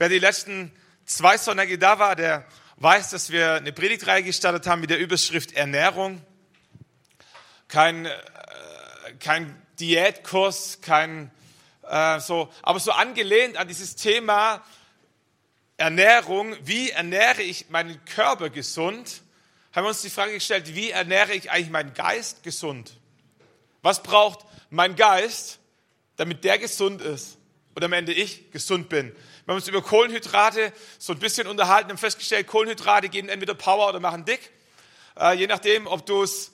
Wer die letzten zwei Sonntage da war, der weiß, dass wir eine Predigtreihe gestartet haben mit der Überschrift Ernährung. Kein, äh, kein Diätkurs, kein äh, so, aber so angelehnt an dieses Thema Ernährung, wie ernähre ich meinen Körper gesund, haben wir uns die Frage gestellt, wie ernähre ich eigentlich meinen Geist gesund? Was braucht mein Geist, damit der gesund ist und am Ende ich gesund bin? Wir haben uns über Kohlenhydrate so ein bisschen unterhalten und festgestellt, Kohlenhydrate geben entweder Power oder machen dick. Äh, je nachdem, ob du es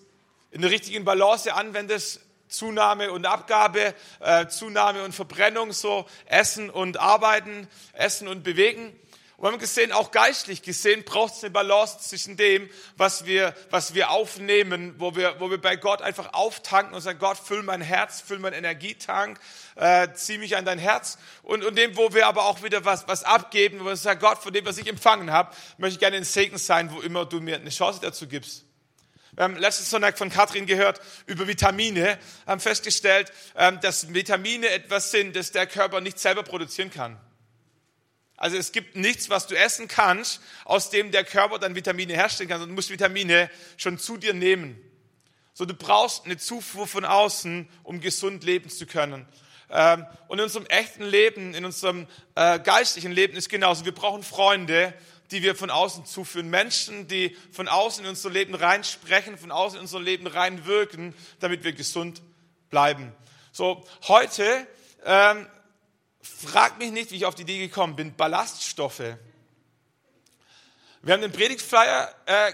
in der richtigen Balance anwendest, Zunahme und Abgabe, äh, Zunahme und Verbrennung, so Essen und Arbeiten, Essen und Bewegen. Und wir haben gesehen, auch geistlich gesehen, braucht es eine Balance zwischen dem, was wir, was wir aufnehmen, wo wir, wo wir bei Gott einfach auftanken und sagen, Gott, füll mein Herz, füll mein Energietank, äh, zieh mich an dein Herz. Und, und dem, wo wir aber auch wieder was, was abgeben, wo wir sagen, Gott, von dem, was ich empfangen habe, möchte ich gerne ein Segen sein, wo immer du mir eine Chance dazu gibst. Wir haben letzten Sonntag von Katrin gehört über Vitamine, haben festgestellt, ähm, dass Vitamine etwas sind, das der Körper nicht selber produzieren kann. Also es gibt nichts, was du essen kannst, aus dem der Körper dann Vitamine herstellen kann, sondern du musst Vitamine schon zu dir nehmen. So, du brauchst eine Zufuhr von außen, um gesund leben zu können. Ähm, und in unserem echten Leben, in unserem äh, geistlichen Leben ist genauso. Wir brauchen Freunde, die wir von außen zuführen. Menschen, die von außen in unser Leben reinsprechen, von außen in unser Leben reinwirken, damit wir gesund bleiben. So, heute ähm, Frag mich nicht, wie ich auf die Idee gekommen bin. Ballaststoffe. Wir haben den Predigtflyer äh,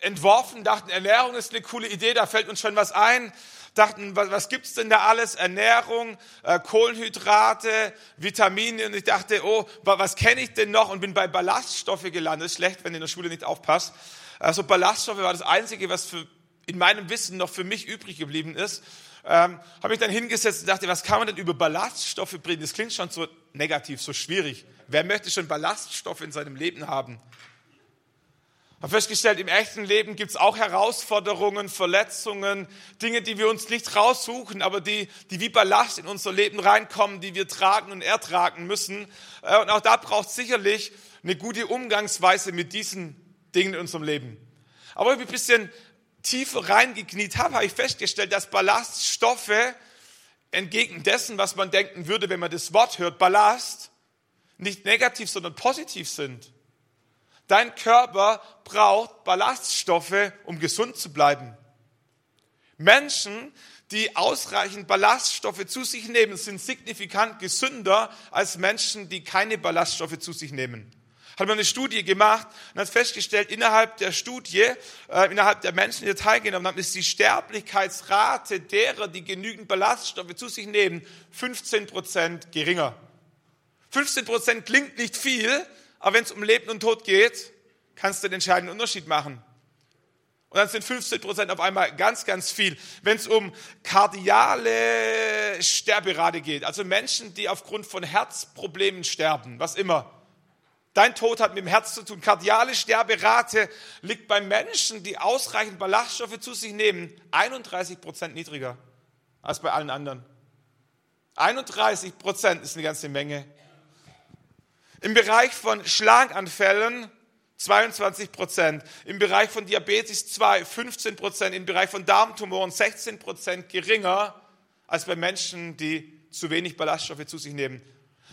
entworfen, dachten, Ernährung ist eine coole Idee, da fällt uns schon was ein. Dachten, was, was gibt's denn da alles? Ernährung, äh, Kohlenhydrate, Vitamine. Und ich dachte, oh, was kenne ich denn noch? Und bin bei Ballaststoffe gelandet. Ist schlecht, wenn ihr in der Schule nicht aufpasst. Also Ballaststoffe war das Einzige, was für, in meinem Wissen noch für mich übrig geblieben ist ähm, habe ich dann hingesetzt und dachte, was kann man denn über Ballaststoffe bringen? Das klingt schon so negativ, so schwierig. Wer möchte schon Ballaststoffe in seinem Leben haben? Habe festgestellt, im echten Leben gibt es auch Herausforderungen, Verletzungen, Dinge, die wir uns nicht raussuchen, aber die, die wie Ballast in unser Leben reinkommen, die wir tragen und ertragen müssen. Äh, und auch da braucht es sicherlich eine gute Umgangsweise mit diesen Dingen in unserem Leben. Aber ich bin ein bisschen tiefer reingekniet habe, habe ich festgestellt, dass Ballaststoffe entgegen dessen, was man denken würde, wenn man das Wort hört, Ballast, nicht negativ, sondern positiv sind. Dein Körper braucht Ballaststoffe, um gesund zu bleiben. Menschen, die ausreichend Ballaststoffe zu sich nehmen, sind signifikant gesünder als Menschen, die keine Ballaststoffe zu sich nehmen hat man eine Studie gemacht und hat festgestellt, innerhalb der Studie, äh, innerhalb der Menschen, die teilgenommen haben, ist die Sterblichkeitsrate derer, die genügend Ballaststoffe zu sich nehmen, 15 Prozent geringer. 15 Prozent klingt nicht viel, aber wenn es um Leben und Tod geht, kannst du den entscheidenden Unterschied machen. Und dann sind 15 Prozent auf einmal ganz, ganz viel. Wenn es um kardiale Sterberate geht, also Menschen, die aufgrund von Herzproblemen sterben, was immer, Dein Tod hat mit dem Herz zu tun. Kardiale Sterberate liegt bei Menschen, die ausreichend Ballaststoffe zu sich nehmen, 31 Prozent niedriger als bei allen anderen. 31 Prozent ist eine ganze Menge. Im Bereich von Schlaganfällen 22 Prozent. Im Bereich von Diabetes 2 15 Prozent. Im Bereich von Darmtumoren 16 Prozent geringer als bei Menschen, die zu wenig Ballaststoffe zu sich nehmen.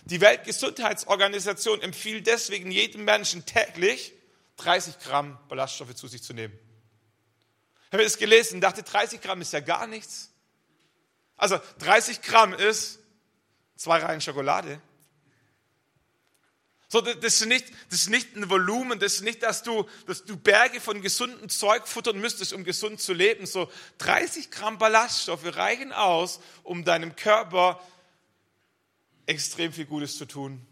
Die Weltgesundheitsorganisation empfiehlt deswegen jedem Menschen täglich 30 Gramm Ballaststoffe zu sich zu nehmen. Ich habe das gelesen und dachte, 30 Gramm ist ja gar nichts. Also 30 Gramm ist zwei Reihen Schokolade. So, das, ist nicht, das ist nicht ein Volumen, das ist nicht, dass du, dass du Berge von gesundem Zeug futtern müsstest, um gesund zu leben. So 30 Gramm Ballaststoffe reichen aus, um deinem Körper extrem viel Gutes zu tun.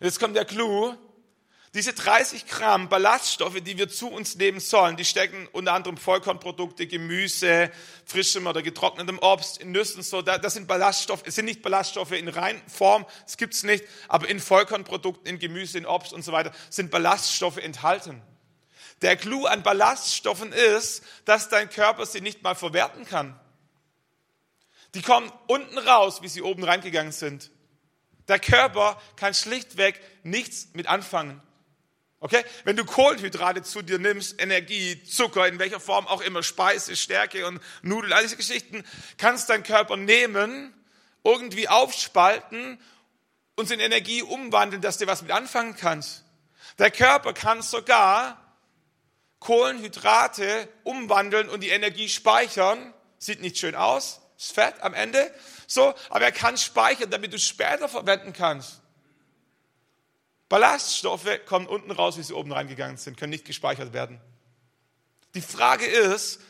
Und jetzt kommt der Clou. Diese 30 Gramm Ballaststoffe, die wir zu uns nehmen sollen, die stecken unter anderem Vollkornprodukte, Gemüse, frischem oder getrocknetem Obst, in Nüssen, so, das sind Ballaststoffe, es sind nicht Ballaststoffe in rein Form, das gibt's nicht, aber in Vollkornprodukten, in Gemüse, in Obst und so weiter sind Ballaststoffe enthalten. Der Clou an Ballaststoffen ist, dass dein Körper sie nicht mal verwerten kann. Die kommen unten raus, wie sie oben reingegangen sind. Der Körper kann schlichtweg nichts mit anfangen. Okay? Wenn du Kohlenhydrate zu dir nimmst, Energie, Zucker, in welcher Form auch immer, Speise, Stärke und Nudeln, all diese Geschichten, kannst dein Körper nehmen, irgendwie aufspalten und in Energie umwandeln, dass du was mit anfangen kannst. Der Körper kann sogar Kohlenhydrate umwandeln und die Energie speichern. Sieht nicht schön aus, ist Fett am Ende. So, aber er kann speichern, damit du es später verwenden kannst. Ballaststoffe kommen unten raus, wie sie oben reingegangen sind, können nicht gespeichert werden. Die Frage ist,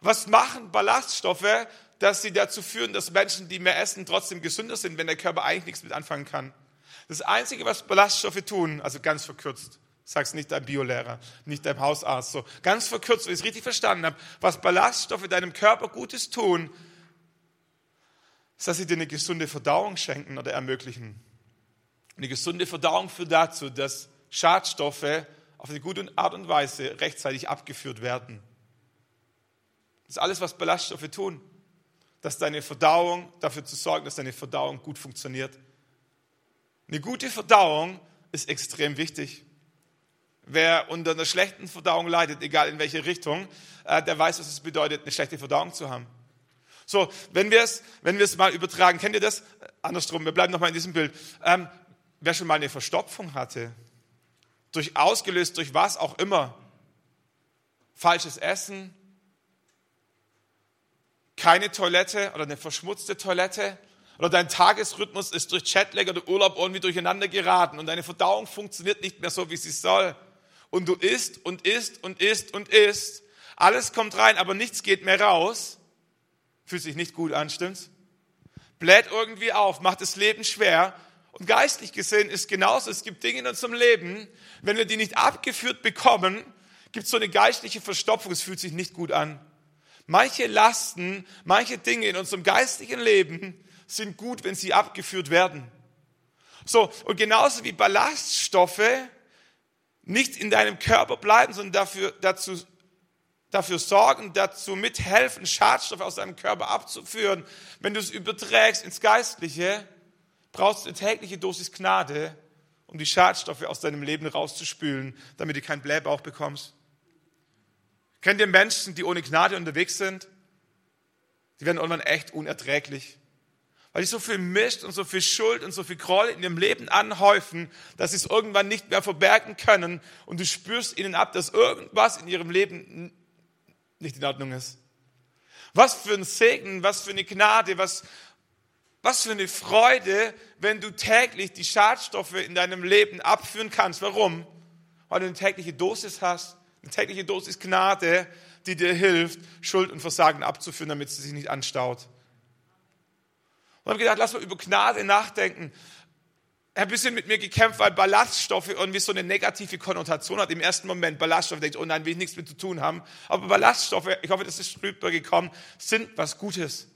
was machen Ballaststoffe, dass sie dazu führen, dass Menschen, die mehr essen, trotzdem gesünder sind, wenn der Körper eigentlich nichts mit anfangen kann? Das Einzige, was Ballaststoffe tun, also ganz verkürzt, sag's nicht deinem Biolehrer, nicht deinem Hausarzt, so ganz verkürzt, wenn ich es richtig verstanden habe, was Ballaststoffe deinem Körper Gutes tun, ist, dass sie dir eine gesunde Verdauung schenken oder ermöglichen. Eine gesunde Verdauung führt dazu, dass Schadstoffe auf eine gute Art und Weise rechtzeitig abgeführt werden. Das ist alles, was Ballaststoffe tun. Dass deine Verdauung, dafür zu sorgen, dass deine Verdauung gut funktioniert. Eine gute Verdauung ist extrem wichtig. Wer unter einer schlechten Verdauung leidet, egal in welche Richtung, äh, der weiß, was es bedeutet, eine schlechte Verdauung zu haben. So, wenn wir es, wenn wir es mal übertragen, kennt ihr das? Andersrum, wir bleiben nochmal in diesem Bild. Ähm, wer schon mal eine Verstopfung hatte, durch ausgelöst durch was auch immer, falsches Essen, keine Toilette oder eine verschmutzte Toilette oder dein Tagesrhythmus ist durch Chatlag oder Urlaub irgendwie durcheinander geraten und deine Verdauung funktioniert nicht mehr so, wie sie soll. Und du isst und isst und isst und isst. Alles kommt rein, aber nichts geht mehr raus. Fühlt sich nicht gut an, stimmt's? Bläht irgendwie auf, macht das Leben schwer und geistlich gesehen ist genauso, es gibt Dinge in unserem Leben, wenn wir die nicht abgeführt bekommen, gibt es so eine geistliche Verstopfung, es fühlt sich nicht gut an. Manche Lasten, manche Dinge in unserem geistlichen Leben sind gut, wenn sie abgeführt werden. So, und genauso wie Ballaststoffe nicht in deinem Körper bleiben, sondern dafür, dazu, dafür sorgen, dazu mithelfen, Schadstoffe aus deinem Körper abzuführen, wenn du es überträgst ins Geistliche, brauchst du eine tägliche Dosis Gnade, um die Schadstoffe aus deinem Leben rauszuspülen, damit du keinen Blähbauch bekommst. Kennt ihr Menschen, die ohne Gnade unterwegs sind? Die werden irgendwann echt unerträglich. Weil die so viel Mist und so viel Schuld und so viel Groll in ihrem Leben anhäufen, dass sie es irgendwann nicht mehr verbergen können und du spürst ihnen ab, dass irgendwas in ihrem Leben nicht in Ordnung ist. Was für ein Segen, was für eine Gnade, was, was für eine Freude, wenn du täglich die Schadstoffe in deinem Leben abführen kannst. Warum? Weil du eine tägliche Dosis hast, eine tägliche Dosis Gnade, die dir hilft, Schuld und Versagen abzuführen, damit es sich nicht anstaut. Und habe gedacht, lass mal über Gnade nachdenken. Ein bisschen mit mir gekämpft, weil Ballaststoffe irgendwie so eine negative Konnotation hat. Im ersten Moment Ballaststoffe denkt, oh nein, will ich nichts mit zu tun haben. Aber Ballaststoffe, ich hoffe, das ist rübergekommen, sind was Gutes.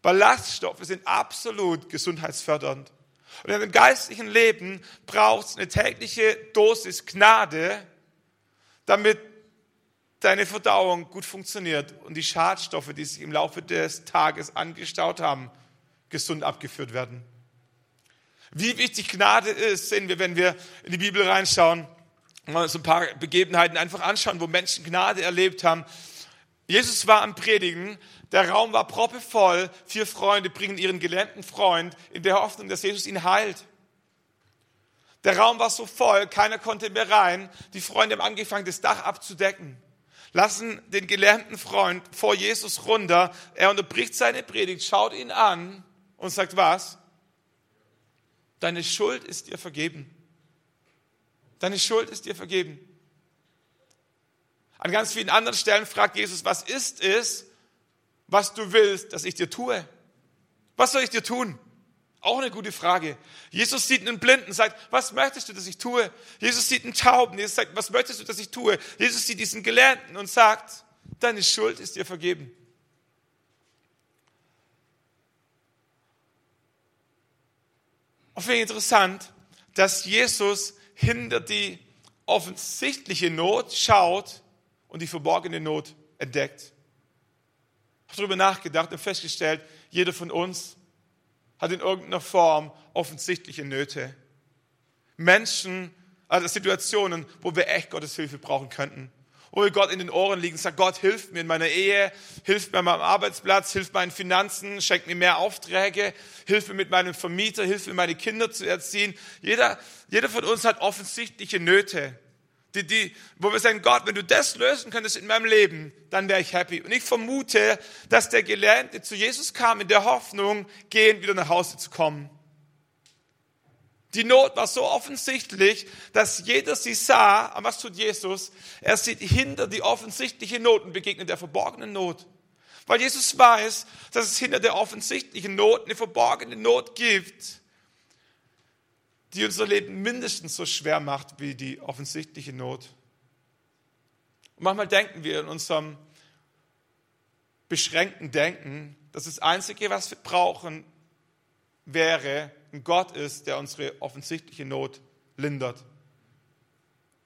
Ballaststoffe sind absolut gesundheitsfördernd. Und in einem geistlichen Leben braucht es eine tägliche Dosis Gnade, damit deine Verdauung gut funktioniert und die Schadstoffe, die sich im Laufe des Tages angestaut haben, gesund abgeführt werden. Wie wichtig Gnade ist, sehen wir, wenn wir in die Bibel reinschauen und so ein paar Begebenheiten einfach anschauen, wo Menschen Gnade erlebt haben. Jesus war am Predigen der Raum war proppevoll. Vier Freunde bringen ihren gelähmten Freund in der Hoffnung, dass Jesus ihn heilt. Der Raum war so voll, keiner konnte mehr rein. Die Freunde haben angefangen, das Dach abzudecken. Lassen den gelähmten Freund vor Jesus runter. Er unterbricht seine Predigt, schaut ihn an und sagt was? Deine Schuld ist dir vergeben. Deine Schuld ist dir vergeben. An ganz vielen anderen Stellen fragt Jesus, was ist es, was du willst, dass ich dir tue. Was soll ich dir tun? Auch eine gute Frage. Jesus sieht einen Blinden, sagt, was möchtest du, dass ich tue? Jesus sieht einen Tauben, Jesus sagt, was möchtest du, dass ich tue? Jesus sieht diesen Gelernten und sagt, deine Schuld ist dir vergeben. Und finde ich interessant, dass Jesus hinter die offensichtliche Not schaut und die verborgene Not entdeckt habe darüber nachgedacht und festgestellt, jeder von uns hat in irgendeiner Form offensichtliche Nöte. Menschen, also Situationen, wo wir echt Gottes Hilfe brauchen könnten. Wir Gott in den Ohren liegen sagen, Gott, hilf mir in meiner Ehe, hilf mir an meinem Arbeitsplatz, hilf meinen Finanzen, schenk mir mehr Aufträge, hilf mir mit meinem Vermieter, hilf mir meine Kinder zu erziehen. Jeder, jeder von uns hat offensichtliche Nöte. Die, die, wo wir sagen, Gott, wenn du das lösen könntest in meinem Leben, dann wäre ich happy. Und ich vermute, dass der Gelähmte zu Jesus kam in der Hoffnung, gehend wieder nach Hause zu kommen. Die Not war so offensichtlich, dass jeder sie sah. Aber was tut Jesus? Er sieht hinter die offensichtliche Not und begegnet der verborgenen Not. Weil Jesus weiß, dass es hinter der offensichtlichen Not eine verborgene Not gibt, die unser Leben mindestens so schwer macht wie die offensichtliche Not. Und manchmal denken wir in unserem beschränkten Denken, dass das Einzige, was wir brauchen, wäre, ein Gott ist, der unsere offensichtliche Not lindert.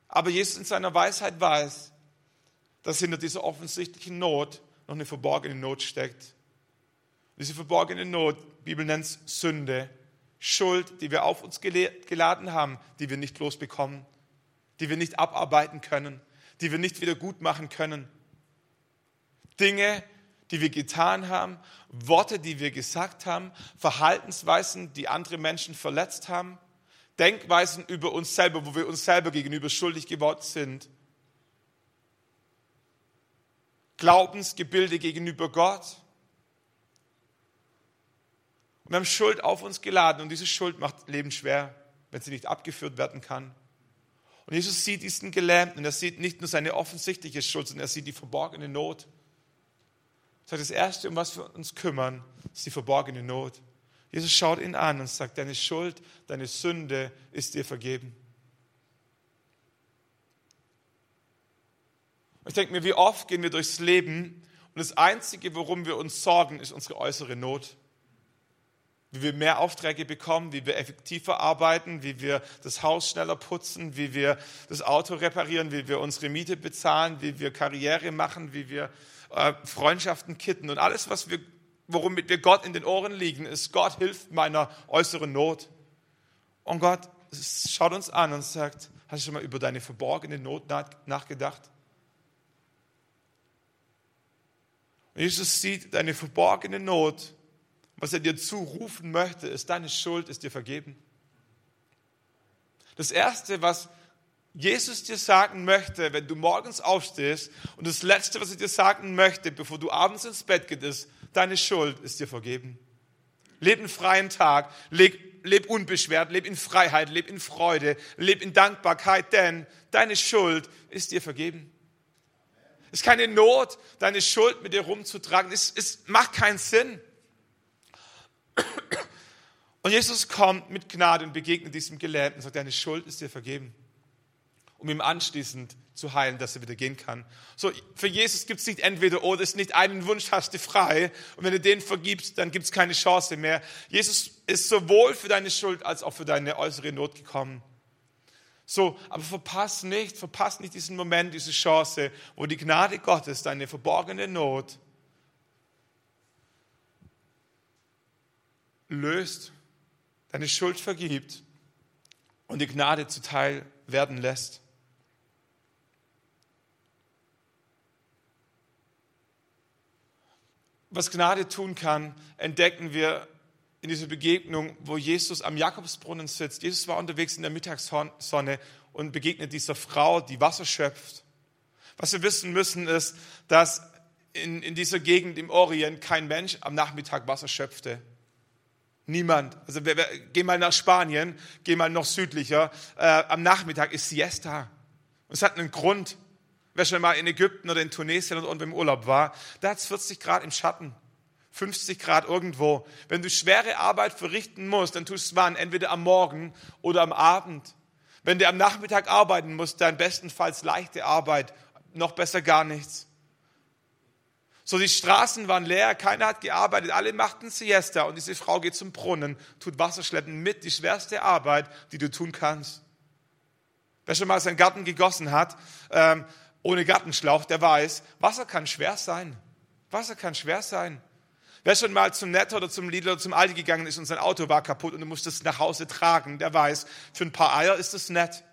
Aber Jesus in seiner Weisheit weiß, dass hinter dieser offensichtlichen Not noch eine verborgene Not steckt. Diese verborgene Not, die Bibel nennt es Sünde, Schuld, die wir auf uns geladen haben, die wir nicht losbekommen, die wir nicht abarbeiten können, die wir nicht wieder gut machen können. Dinge, die wir getan haben, Worte, die wir gesagt haben, Verhaltensweisen, die andere Menschen verletzt haben, Denkweisen über uns selber, wo wir uns selber gegenüber schuldig geworden sind, Glaubensgebilde gegenüber Gott. Und wir haben Schuld auf uns geladen und diese Schuld macht Leben schwer, wenn sie nicht abgeführt werden kann. Und Jesus sieht diesen Gelähmten und er sieht nicht nur seine offensichtliche Schuld, sondern er sieht die verborgene Not. Sagt, das Erste, um was wir uns kümmern, ist die verborgene Not. Jesus schaut ihn an und sagt, deine Schuld, deine Sünde ist dir vergeben. Ich denke mir, wie oft gehen wir durchs Leben und das Einzige, worum wir uns sorgen, ist unsere äußere Not. Wie wir mehr Aufträge bekommen, wie wir effektiver arbeiten, wie wir das Haus schneller putzen, wie wir das Auto reparieren, wie wir unsere Miete bezahlen, wie wir Karriere machen, wie wir äh, Freundschaften kitten und alles, was wir, worum wir Gott in den Ohren liegen, ist, Gott hilft meiner äußeren Not. Und Gott schaut uns an und sagt, hast du schon mal über deine verborgene Not nachgedacht? Und Jesus sieht deine verborgene Not. Was er dir zurufen möchte, ist, deine Schuld ist dir vergeben. Das Erste, was Jesus dir sagen möchte, wenn du morgens aufstehst und das Letzte, was er dir sagen möchte, bevor du abends ins Bett gehst, ist, deine Schuld ist dir vergeben. Leb einen freien Tag, leb, leb unbeschwert, leb in Freiheit, leb in Freude, leb in Dankbarkeit, denn deine Schuld ist dir vergeben. Es ist keine Not, deine Schuld mit dir rumzutragen. Es, es macht keinen Sinn. Und Jesus kommt mit Gnade und begegnet diesem Gelähmten und sagt, deine Schuld ist dir vergeben um ihm anschließend zu heilen, dass er wieder gehen kann. So, für Jesus gibt es nicht entweder oder, es ist nicht einen Wunsch hast du frei und wenn du den vergibst, dann gibt es keine Chance mehr. Jesus ist sowohl für deine Schuld als auch für deine äußere Not gekommen. So, aber verpass nicht, verpass nicht diesen Moment, diese Chance, wo die Gnade Gottes deine verborgene Not löst, deine Schuld vergibt und die Gnade zuteil werden lässt. Was Gnade tun kann, entdecken wir in dieser Begegnung, wo Jesus am Jakobsbrunnen sitzt. Jesus war unterwegs in der Mittagssonne und begegnet dieser Frau, die Wasser schöpft. Was wir wissen müssen, ist, dass in, in dieser Gegend im Orient kein Mensch am Nachmittag Wasser schöpfte. Niemand. Also wir, wir, geh mal nach Spanien, geh mal noch südlicher. Äh, am Nachmittag ist Siesta. Und es hat einen Grund. Wer schon mal in Ägypten oder in Tunesien oder irgendwo im Urlaub war, da hat es 40 Grad im Schatten. 50 Grad irgendwo. Wenn du schwere Arbeit verrichten musst, dann tust du es wann? Entweder am Morgen oder am Abend. Wenn du am Nachmittag arbeiten musst, dann bestenfalls leichte Arbeit, noch besser gar nichts. So, die Straßen waren leer, keiner hat gearbeitet, alle machten Siesta und diese Frau geht zum Brunnen, tut Wasserschleppen mit, die schwerste Arbeit, die du tun kannst. Wer schon mal seinen Garten gegossen hat, ähm, ohne Gartenschlauch, der weiß, Wasser kann schwer sein. Wasser kann schwer sein. Wer schon mal zum Netto oder zum Lidl oder zum Aldi gegangen ist und sein Auto war kaputt und du musst es nach Hause tragen, der weiß, für ein paar Eier ist das nett.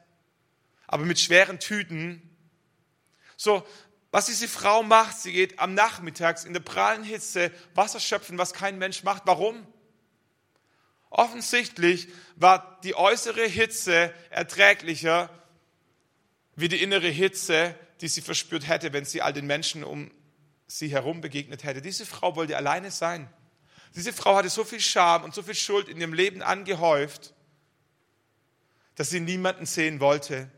Aber mit schweren Tüten. So, was diese Frau macht, sie geht am Nachmittags in der prallen Hitze Wasser schöpfen, was kein Mensch macht. Warum? Offensichtlich war die äußere Hitze erträglicher wie die innere Hitze, die sie verspürt hätte, wenn sie all den Menschen um sie herum begegnet hätte. Diese Frau wollte alleine sein. Diese Frau hatte so viel Scham und so viel Schuld in ihrem Leben angehäuft, dass sie niemanden sehen wollte.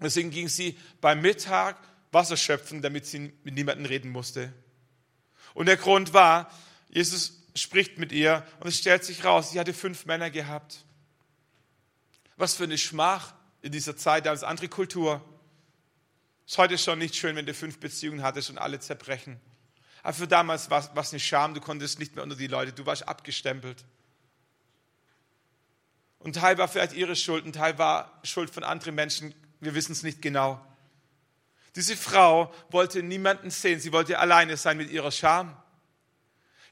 Deswegen ging sie beim Mittag Wasser schöpfen, damit sie mit niemandem reden musste. Und der Grund war, Jesus spricht mit ihr und es stellt sich raus, sie hatte fünf Männer gehabt. Was für eine Schmach in dieser Zeit, da ist andere Kultur. Ist heute schon nicht schön, wenn du fünf Beziehungen hattest und alle zerbrechen. Aber für damals war es eine Scham, du konntest nicht mehr unter die Leute, du warst abgestempelt. Und Teil war vielleicht ihre Schuld, ein Teil war Schuld von anderen Menschen, wir wissen es nicht genau. Diese Frau wollte niemanden sehen, sie wollte alleine sein mit ihrer Scham.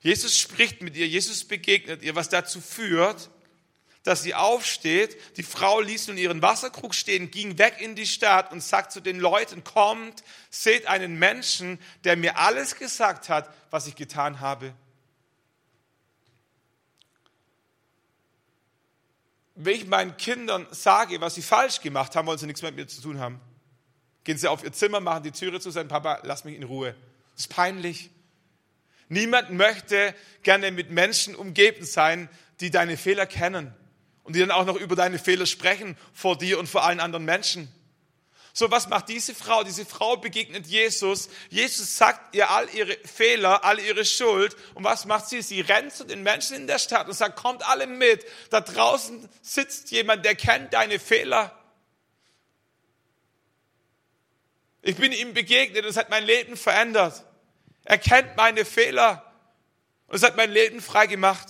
Jesus spricht mit ihr, Jesus begegnet ihr, was dazu führt, dass sie aufsteht. Die Frau ließ nun ihren Wasserkrug stehen, ging weg in die Stadt und sagt zu den Leuten, kommt, seht einen Menschen, der mir alles gesagt hat, was ich getan habe. Wenn ich meinen Kindern sage, was sie falsch gemacht haben, wollen sie nichts mehr mit mir zu tun haben. Gehen sie auf ihr Zimmer, machen die Türe zu, sagen, Papa, lass mich in Ruhe. Das ist peinlich. Niemand möchte gerne mit Menschen umgeben sein, die deine Fehler kennen und die dann auch noch über deine Fehler sprechen vor dir und vor allen anderen Menschen. So, was macht diese Frau? Diese Frau begegnet Jesus. Jesus sagt ihr all ihre Fehler, all ihre Schuld. Und was macht sie? Sie rennt zu den Menschen in der Stadt und sagt, kommt alle mit. Da draußen sitzt jemand, der kennt deine Fehler. Ich bin ihm begegnet und es hat mein Leben verändert. Er kennt meine Fehler und es hat mein Leben frei gemacht.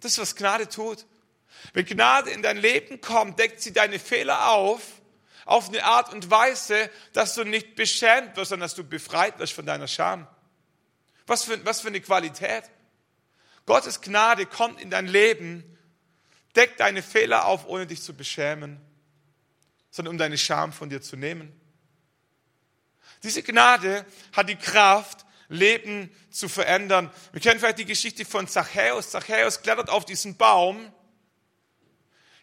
Das ist, was Gnade tut. Wenn Gnade in dein Leben kommt, deckt sie deine Fehler auf, auf eine Art und Weise, dass du nicht beschämt wirst, sondern dass du befreit wirst von deiner Scham. Was für, was für eine Qualität. Gottes Gnade kommt in dein Leben, deckt deine Fehler auf, ohne dich zu beschämen, sondern um deine Scham von dir zu nehmen. Diese Gnade hat die Kraft, Leben zu verändern. Wir kennen vielleicht die Geschichte von Zachäus. Zachäus klettert auf diesen Baum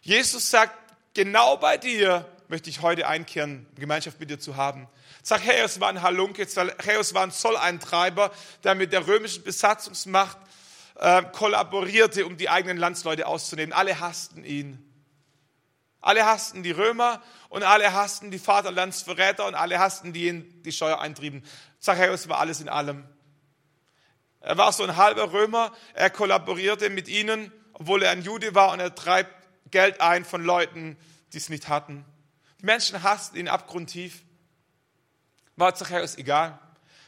Jesus sagt, genau bei dir möchte ich heute einkehren, Gemeinschaft mit dir zu haben. Zachäus war ein Halunke, Zachäus war ein Zolleintreiber, der mit der römischen Besatzungsmacht äh, kollaborierte, um die eigenen Landsleute auszunehmen. Alle hassten ihn. Alle hassten die Römer und alle hassten die Vaterlandsverräter und alle hassten die, die Steuer eintrieben. Zachäus war alles in allem. Er war so ein halber Römer, er kollaborierte mit ihnen, obwohl er ein Jude war und er treibt Geld ein von Leuten, die es nicht hatten. Die Menschen hassten ihn abgrundtief. War Zachäus egal.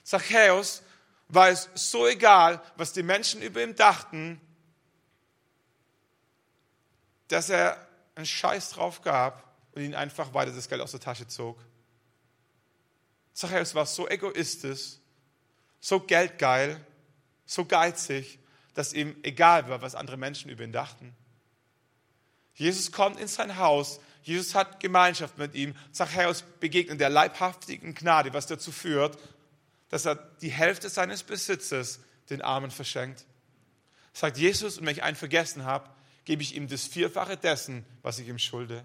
Zachäus war es so egal, was die Menschen über ihn dachten, dass er einen Scheiß drauf gab und ihnen einfach weiter das Geld aus der Tasche zog. Zachäus war so egoistisch, so geldgeil, so geizig, dass ihm egal war, was andere Menschen über ihn dachten. Jesus kommt in sein Haus. Jesus hat Gemeinschaft mit ihm. Zachäus begegnet der leibhaftigen Gnade, was dazu führt, dass er die Hälfte seines Besitzes den Armen verschenkt. Sagt Jesus, und wenn ich einen vergessen habe, gebe ich ihm das Vierfache dessen, was ich ihm schulde.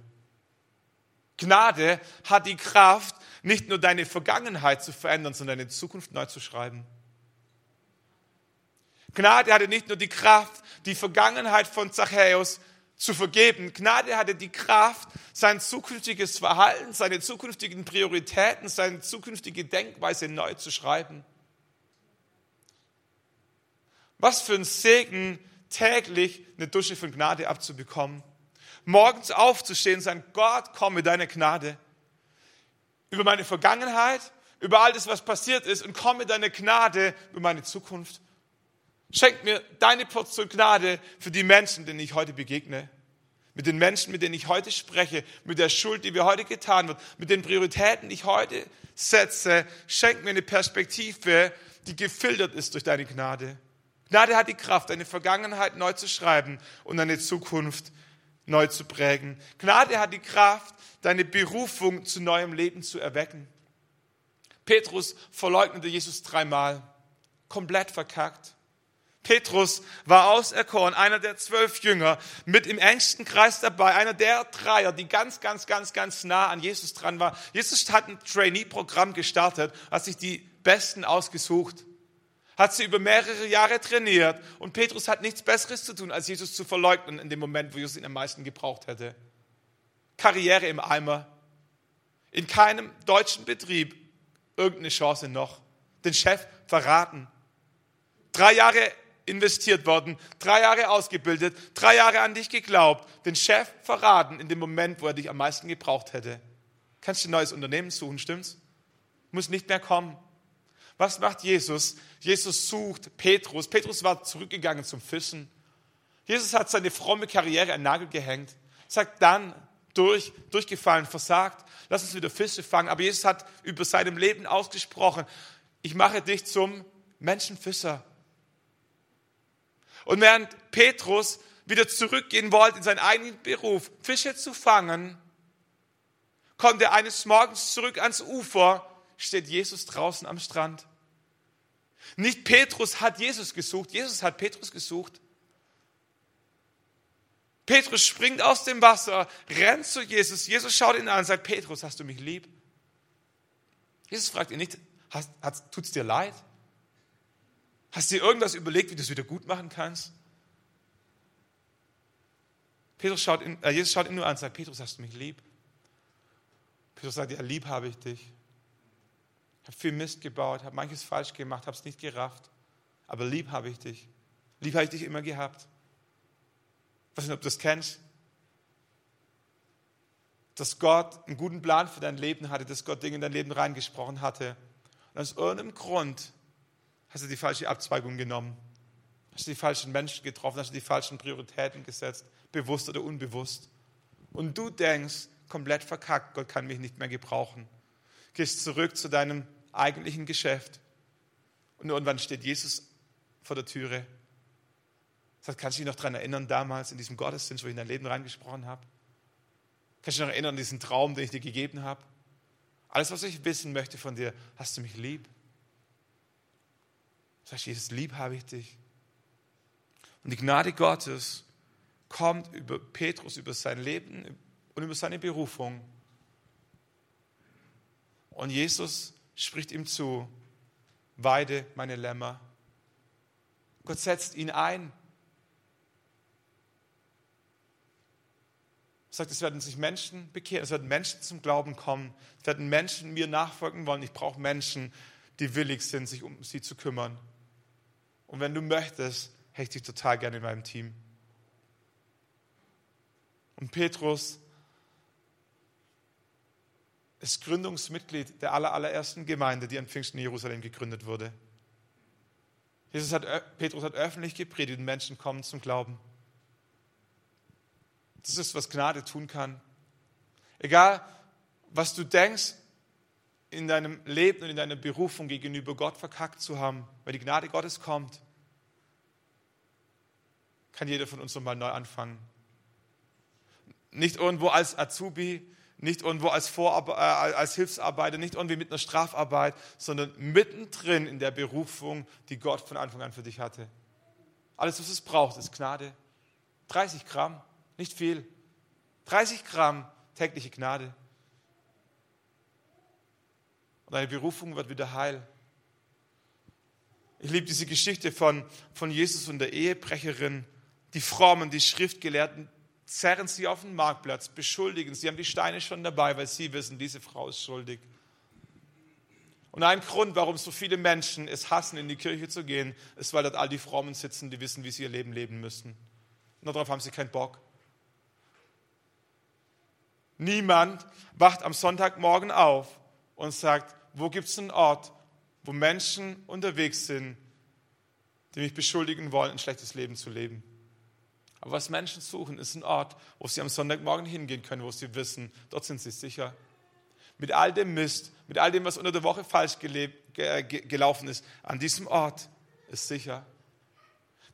Gnade hat die Kraft, nicht nur deine Vergangenheit zu verändern, sondern deine Zukunft neu zu schreiben. Gnade hatte nicht nur die Kraft, die Vergangenheit von Zachäus zu vergeben. Gnade hatte die Kraft, sein zukünftiges Verhalten, seine zukünftigen Prioritäten, seine zukünftige Denkweise neu zu schreiben. Was für ein Segen, täglich eine Dusche von Gnade abzubekommen. Morgens aufzustehen und sagen, Gott, komm mit deiner Gnade. Über meine Vergangenheit, über all das, was passiert ist und komm mit deiner Gnade über meine Zukunft. Schenk mir deine Portion Gnade für die Menschen, denen ich heute begegne. Mit den Menschen, mit denen ich heute spreche, mit der Schuld, die mir heute getan wird, mit den Prioritäten, die ich heute setze. Schenk mir eine Perspektive, die gefiltert ist durch deine Gnade. Gnade hat die Kraft, deine Vergangenheit neu zu schreiben und deine Zukunft neu zu prägen. Gnade hat die Kraft, deine Berufung zu neuem Leben zu erwecken. Petrus verleugnete Jesus dreimal, komplett verkackt. Petrus war auserkoren, einer der zwölf Jünger, mit im engsten Kreis dabei, einer der Dreier, die ganz, ganz, ganz, ganz nah an Jesus dran war. Jesus hat ein Trainee-Programm gestartet, hat sich die Besten ausgesucht, hat sie über mehrere Jahre trainiert und Petrus hat nichts Besseres zu tun, als Jesus zu verleugnen in dem Moment, wo Jesus ihn am meisten gebraucht hätte. Karriere im Eimer. In keinem deutschen Betrieb irgendeine Chance noch. Den Chef verraten. Drei Jahre investiert worden, drei Jahre ausgebildet, drei Jahre an dich geglaubt, den Chef verraten in dem Moment, wo er dich am meisten gebraucht hätte. Kannst du ein neues Unternehmen suchen, stimmt's? Muss nicht mehr kommen. Was macht Jesus? Jesus sucht Petrus. Petrus war zurückgegangen zum Fischen. Jesus hat seine fromme Karriere an Nagel gehängt, sagt dann, durch, durchgefallen, versagt, lass uns wieder Fische fangen. Aber Jesus hat über seinem Leben ausgesprochen, ich mache dich zum Menschenfischer. Und während Petrus wieder zurückgehen wollte in seinen eigenen Beruf, Fische zu fangen, kommt er eines Morgens zurück ans Ufer, steht Jesus draußen am Strand. Nicht Petrus hat Jesus gesucht, Jesus hat Petrus gesucht. Petrus springt aus dem Wasser, rennt zu Jesus. Jesus schaut ihn an und sagt, Petrus, hast du mich lieb? Jesus fragt ihn nicht, tut es dir leid? Hast du dir irgendwas überlegt, wie du es wieder gut machen kannst? Petrus schaut ihn, äh, Jesus schaut ihn nur an und sagt, Petrus, hast du mich lieb? Petrus sagt, ja, lieb habe ich dich. Ich habe viel Mist gebaut, habe manches falsch gemacht, habe es nicht gerafft. Aber lieb habe ich dich. Lieb habe ich dich immer gehabt. Ich weiß nicht, ob du das kennst. Dass Gott einen guten Plan für dein Leben hatte, dass Gott Dinge in dein Leben reingesprochen hatte. Und aus irgendeinem Grund hast du die falsche Abzweigung genommen. Hast du die falschen Menschen getroffen, hast du die falschen Prioritäten gesetzt, bewusst oder unbewusst. Und du denkst, komplett verkackt, Gott kann mich nicht mehr gebrauchen. Gehst zurück zu deinem eigentlichen Geschäft. Und irgendwann steht Jesus vor der Türe. Sagt, kannst du dich noch daran erinnern, damals in diesem Gottesdienst, wo ich in dein Leben reingesprochen habe? Kannst du dich noch erinnern an diesen Traum, den ich dir gegeben habe? Alles, was ich wissen möchte von dir, hast du mich lieb? Sagst Jesus, lieb habe ich dich. Und die Gnade Gottes kommt über Petrus, über sein Leben und über seine Berufung. Und Jesus spricht ihm zu, weide meine Lämmer. Gott setzt ihn ein. Er sagt, es werden sich Menschen bekehren, es werden Menschen zum Glauben kommen, es werden Menschen mir nachfolgen wollen. Ich brauche Menschen, die willig sind, sich um sie zu kümmern. Und wenn du möchtest, hätte ich dich total gerne in meinem Team. Und Petrus ist Gründungsmitglied der allerersten Gemeinde, die an Pfingsten in Jerusalem gegründet wurde. Jesus hat, Petrus hat öffentlich gepredigt und Menschen kommen zum Glauben. Das ist, was Gnade tun kann. Egal, was du denkst, in deinem Leben und in deiner Berufung gegenüber Gott verkackt zu haben, weil die Gnade Gottes kommt, kann jeder von uns nochmal neu anfangen. Nicht irgendwo als Azubi, nicht irgendwo als, Vorarbe äh, als Hilfsarbeiter, nicht irgendwie mit einer Strafarbeit, sondern mittendrin in der Berufung, die Gott von Anfang an für dich hatte. Alles, was es braucht, ist Gnade. 30 Gramm, nicht viel. 30 Gramm tägliche Gnade. Deine Berufung wird wieder heil. Ich liebe diese Geschichte von, von Jesus und der Ehebrecherin. Die Frommen, die Schriftgelehrten zerren sie auf den Marktplatz, beschuldigen. Sie haben die Steine schon dabei, weil sie wissen, diese Frau ist schuldig. Und ein Grund, warum so viele Menschen es hassen, in die Kirche zu gehen, ist, weil dort all die Frommen sitzen, die wissen, wie sie ihr Leben leben müssen. Und darauf haben sie keinen Bock. Niemand wacht am Sonntagmorgen auf und sagt, wo gibt es einen Ort, wo Menschen unterwegs sind, die mich beschuldigen wollen, ein schlechtes Leben zu leben. Aber was Menschen suchen, ist ein Ort, wo sie am Sonntagmorgen hingehen können, wo sie wissen, dort sind sie sicher. Mit all dem Mist, mit all dem, was unter der Woche falsch gelebt, ge, ge, gelaufen ist, an diesem Ort ist sicher.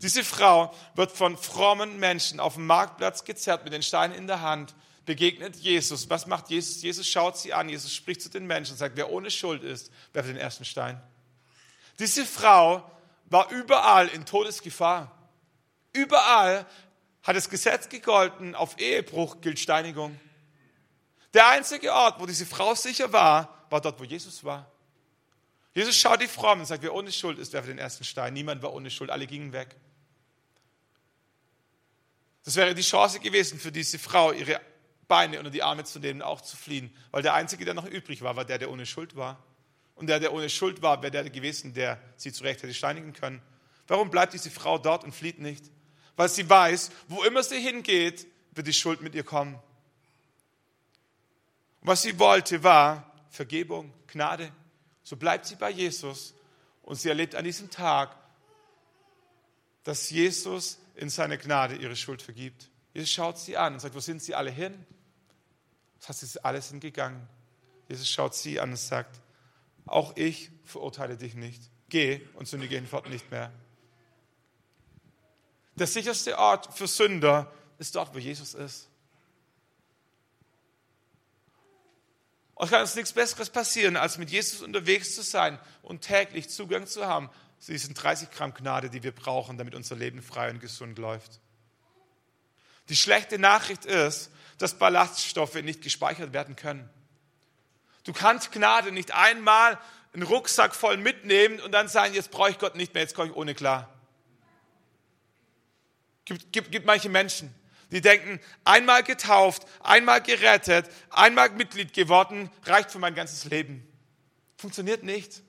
Diese Frau wird von frommen Menschen auf dem Marktplatz gezerrt mit den Steinen in der Hand, begegnet Jesus. Was macht Jesus? Jesus schaut sie an, Jesus spricht zu den Menschen und sagt, wer ohne Schuld ist, werfe den ersten Stein. Diese Frau war überall in Todesgefahr. Überall hat das Gesetz gegolten, auf Ehebruch gilt Steinigung. Der einzige Ort, wo diese Frau sicher war, war dort, wo Jesus war. Jesus schaut die Frau und sagt, wer ohne Schuld ist, werfe den ersten Stein. Niemand war ohne Schuld, alle gingen weg. Das wäre die Chance gewesen für diese Frau, ihre Beine unter die Arme zu nehmen, auch zu fliehen. Weil der Einzige, der noch übrig war, war der, der ohne Schuld war. Und der, der ohne Schuld war, wäre der gewesen, der sie zurecht hätte steinigen können. Warum bleibt diese Frau dort und flieht nicht? Weil sie weiß, wo immer sie hingeht, wird die Schuld mit ihr kommen. Und was sie wollte, war Vergebung, Gnade. So bleibt sie bei Jesus und sie erlebt an diesem Tag, dass Jesus in seiner Gnade ihre Schuld vergibt. Jesus schaut sie an und sagt, wo sind sie alle hin? Das ist alles hingegangen. Jesus schaut sie an und sagt, auch ich verurteile dich nicht. Geh und sündige hinfort nicht mehr. Der sicherste Ort für Sünder ist dort, wo Jesus ist. Es kann uns nichts Besseres passieren, als mit Jesus unterwegs zu sein und täglich Zugang zu haben zu diesen 30 Gramm Gnade, die wir brauchen, damit unser Leben frei und gesund läuft. Die schlechte Nachricht ist, dass Ballaststoffe nicht gespeichert werden können. Du kannst Gnade nicht einmal einen Rucksack voll mitnehmen und dann sagen, jetzt brauche ich Gott nicht mehr, jetzt komme ich ohne klar. Gibt, gibt, gibt manche Menschen, die denken, einmal getauft, einmal gerettet, einmal Mitglied geworden, reicht für mein ganzes Leben. Funktioniert nicht.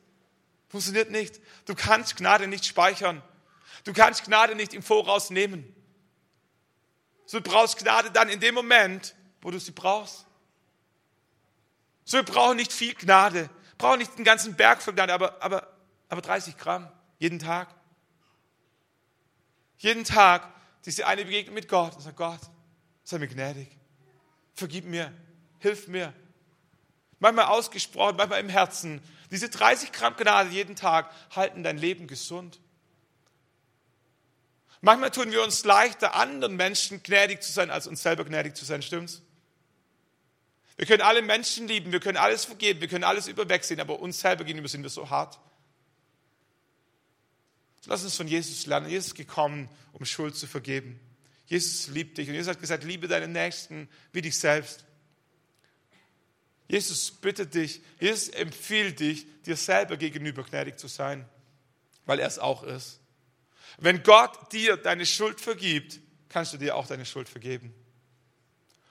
Funktioniert nicht. Du kannst Gnade nicht speichern. Du kannst Gnade nicht im Voraus nehmen. So, du brauchst Gnade dann in dem Moment, wo du sie brauchst. So, wir brauchen nicht viel Gnade. Brauchen nicht einen ganzen Berg von Gnade, aber, aber, aber 30 Gramm jeden Tag. Jeden Tag diese eine Begegnung mit Gott und sagt, Gott, sei mir gnädig. Vergib mir, hilf mir. Manchmal ausgesprochen, manchmal im Herzen. Diese 30 Gramm Gnade jeden Tag halten dein Leben gesund. Manchmal tun wir uns leichter, anderen Menschen gnädig zu sein, als uns selber gnädig zu sein, stimmt's? Wir können alle Menschen lieben, wir können alles vergeben, wir können alles überwegsehen, aber uns selber gegenüber sind wir so hart. Lass uns von Jesus lernen. Jesus ist gekommen, um Schuld zu vergeben. Jesus liebt dich und Jesus hat gesagt, liebe deinen Nächsten wie dich selbst. Jesus bittet dich, Jesus empfiehlt dich, dir selber gegenüber gnädig zu sein, weil er es auch ist. Wenn Gott dir deine Schuld vergibt, kannst du dir auch deine Schuld vergeben.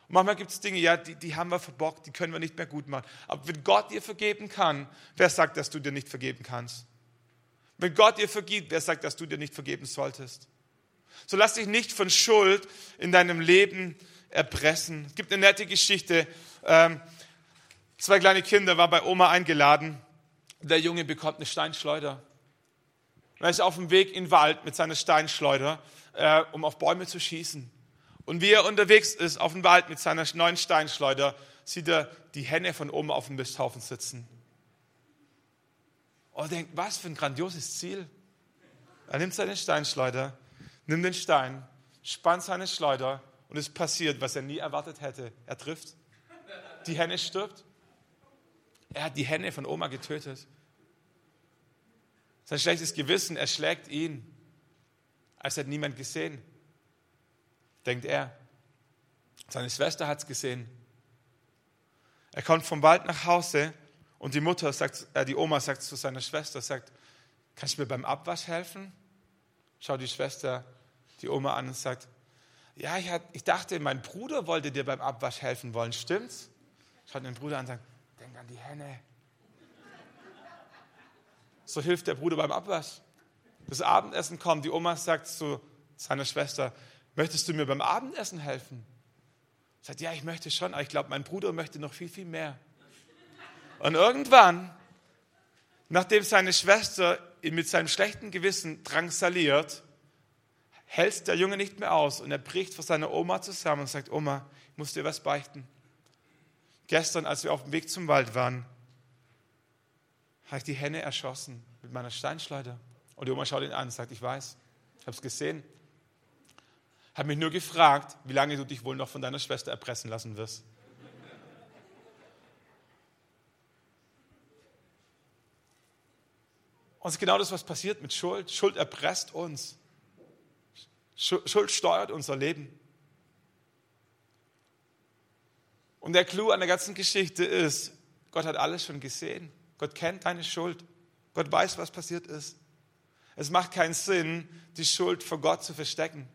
Und manchmal gibt es Dinge, ja, die, die haben wir verbockt, die können wir nicht mehr gut machen. Aber wenn Gott dir vergeben kann, wer sagt, dass du dir nicht vergeben kannst? Wenn Gott dir vergibt, wer sagt, dass du dir nicht vergeben solltest? So lass dich nicht von Schuld in deinem Leben erpressen. Es gibt eine nette Geschichte. Ähm, zwei kleine Kinder waren bei Oma eingeladen. Der Junge bekommt eine Steinschleuder. Er ist auf dem Weg in den Wald mit seiner Steinschleuder, äh, um auf Bäume zu schießen. Und wie er unterwegs ist auf dem Wald mit seiner neuen Steinschleuder, sieht er die Henne von oben auf dem Misthaufen sitzen. Und er denkt, was für ein grandioses Ziel. Er nimmt seine Steinschleuder, nimmt den Stein, spannt seine Schleuder und es passiert, was er nie erwartet hätte. Er trifft. Die Henne stirbt. Er hat die Henne von Oma getötet. Sein schlechtes Gewissen erschlägt ihn, als hätte niemand gesehen, denkt er. Seine Schwester hat es gesehen. Er kommt vom Wald nach Hause und die Mutter sagt, äh, die Oma sagt zu seiner Schwester, sagt, kannst du mir beim Abwasch helfen? Schaut die Schwester die Oma an und sagt, ja, ich, hat, ich dachte, mein Bruder wollte dir beim Abwasch helfen wollen, stimmt's? Schaut den Bruder an und sagt, denk an die Henne. So hilft der Bruder beim Abwasch. Das Abendessen kommt, die Oma sagt zu seiner Schwester, möchtest du mir beim Abendessen helfen? Sagt, ja, ich möchte schon, aber ich glaube, mein Bruder möchte noch viel, viel mehr. Und irgendwann, nachdem seine Schwester ihn mit seinem schlechten Gewissen drangsaliert, hält der Junge nicht mehr aus und er bricht vor seiner Oma zusammen und sagt, Oma, ich muss dir was beichten. Gestern, als wir auf dem Weg zum Wald waren, habe ich die Henne erschossen mit meiner Steinschleuder. Und die Oma schaut ihn an und sagt, ich weiß. Ich habe es gesehen. Habe mich nur gefragt, wie lange du dich wohl noch von deiner Schwester erpressen lassen wirst. Und es ist genau das, was passiert mit Schuld. Schuld erpresst uns. Schuld steuert unser Leben. Und der Clou an der ganzen Geschichte ist, Gott hat alles schon gesehen. Gott kennt deine Schuld. Gott weiß, was passiert ist. Es macht keinen Sinn, die Schuld vor Gott zu verstecken.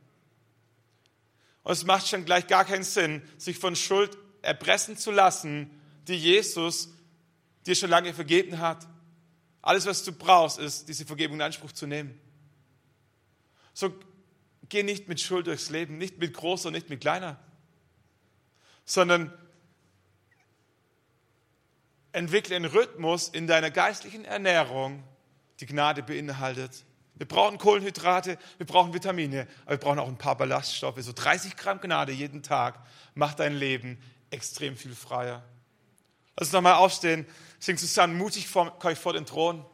Und es macht schon gleich gar keinen Sinn, sich von Schuld erpressen zu lassen, die Jesus dir schon lange vergeben hat. Alles, was du brauchst, ist, diese Vergebung in Anspruch zu nehmen. So geh nicht mit Schuld durchs Leben, nicht mit großer, nicht mit kleiner, sondern entwickle einen Rhythmus in deiner geistlichen Ernährung, die Gnade beinhaltet. Wir brauchen Kohlenhydrate, wir brauchen Vitamine, aber wir brauchen auch ein paar Ballaststoffe. So 30 Gramm Gnade jeden Tag macht dein Leben extrem viel freier. Lass uns nochmal aufstehen, sing zusammen, mutig vor, vor den Thron.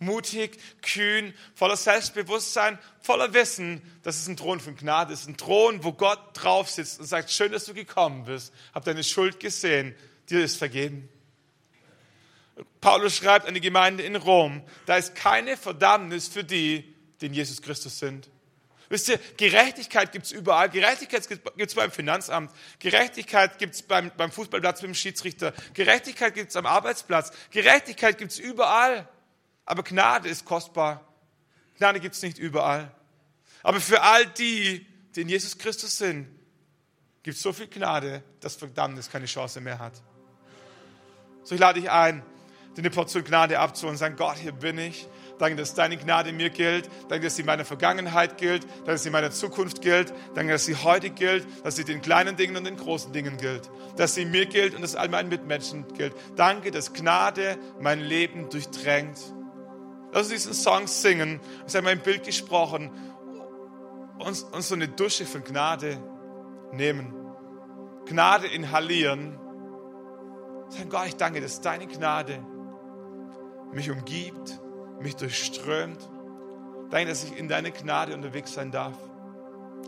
Mutig, kühn, voller Selbstbewusstsein, voller Wissen, dass es ein Thron von Gnade ist. Ein Thron, wo Gott drauf sitzt und sagt, schön, dass du gekommen bist, hab deine Schuld gesehen, dir ist vergeben. Paulus schreibt an die Gemeinde in Rom, da ist keine Verdammnis für die, die in Jesus Christus sind. Wisst ihr, Gerechtigkeit gibt es überall. Gerechtigkeit gibt es beim Finanzamt. Gerechtigkeit gibt es beim, beim Fußballplatz mit dem Schiedsrichter. Gerechtigkeit gibt es am Arbeitsplatz. Gerechtigkeit gibt es überall. Aber Gnade ist kostbar. Gnade gibt es nicht überall. Aber für all die, die in Jesus Christus sind, gibt es so viel Gnade, dass Verdammnis keine Chance mehr hat. So ich lade dich ein, dir eine Portion Gnade abzuholen und sagen, Gott, hier bin ich. Danke, dass deine Gnade mir gilt. Danke, dass sie meiner Vergangenheit gilt. Danke, dass sie meiner Zukunft gilt. Danke, dass sie heute gilt. Dass sie den kleinen Dingen und den großen Dingen gilt. Dass sie mir gilt und dass all meinen Mitmenschen gilt. Danke, dass Gnade mein Leben durchdrängt. Lass uns diesen Song singen. Ich habe mein Bild gesprochen. Uns, uns so eine Dusche von Gnade nehmen. Gnade inhalieren. Sagen, Gott, ich danke, dass deine Gnade mich umgibt, mich durchströmt. Danke, dass ich in deine Gnade unterwegs sein darf.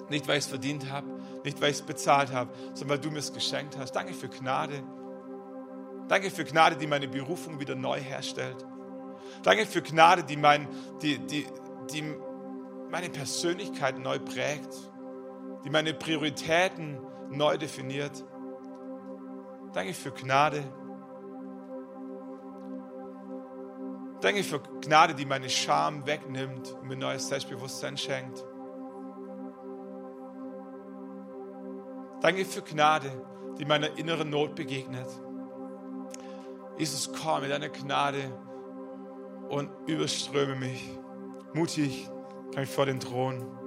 Nicht, weil ich es verdient habe, nicht, weil ich es bezahlt habe, sondern weil du mir es geschenkt hast. Danke für Gnade. Danke für Gnade, die meine Berufung wieder neu herstellt. Danke für Gnade, die, mein, die, die, die meine Persönlichkeit neu prägt, die meine Prioritäten neu definiert. Danke für Gnade. Danke für Gnade, die meine Scham wegnimmt und mir neues Selbstbewusstsein schenkt. Danke für Gnade, die meiner inneren Not begegnet. Jesus, komm mit deiner Gnade und überströme mich. Mutig kann ich vor den Thron.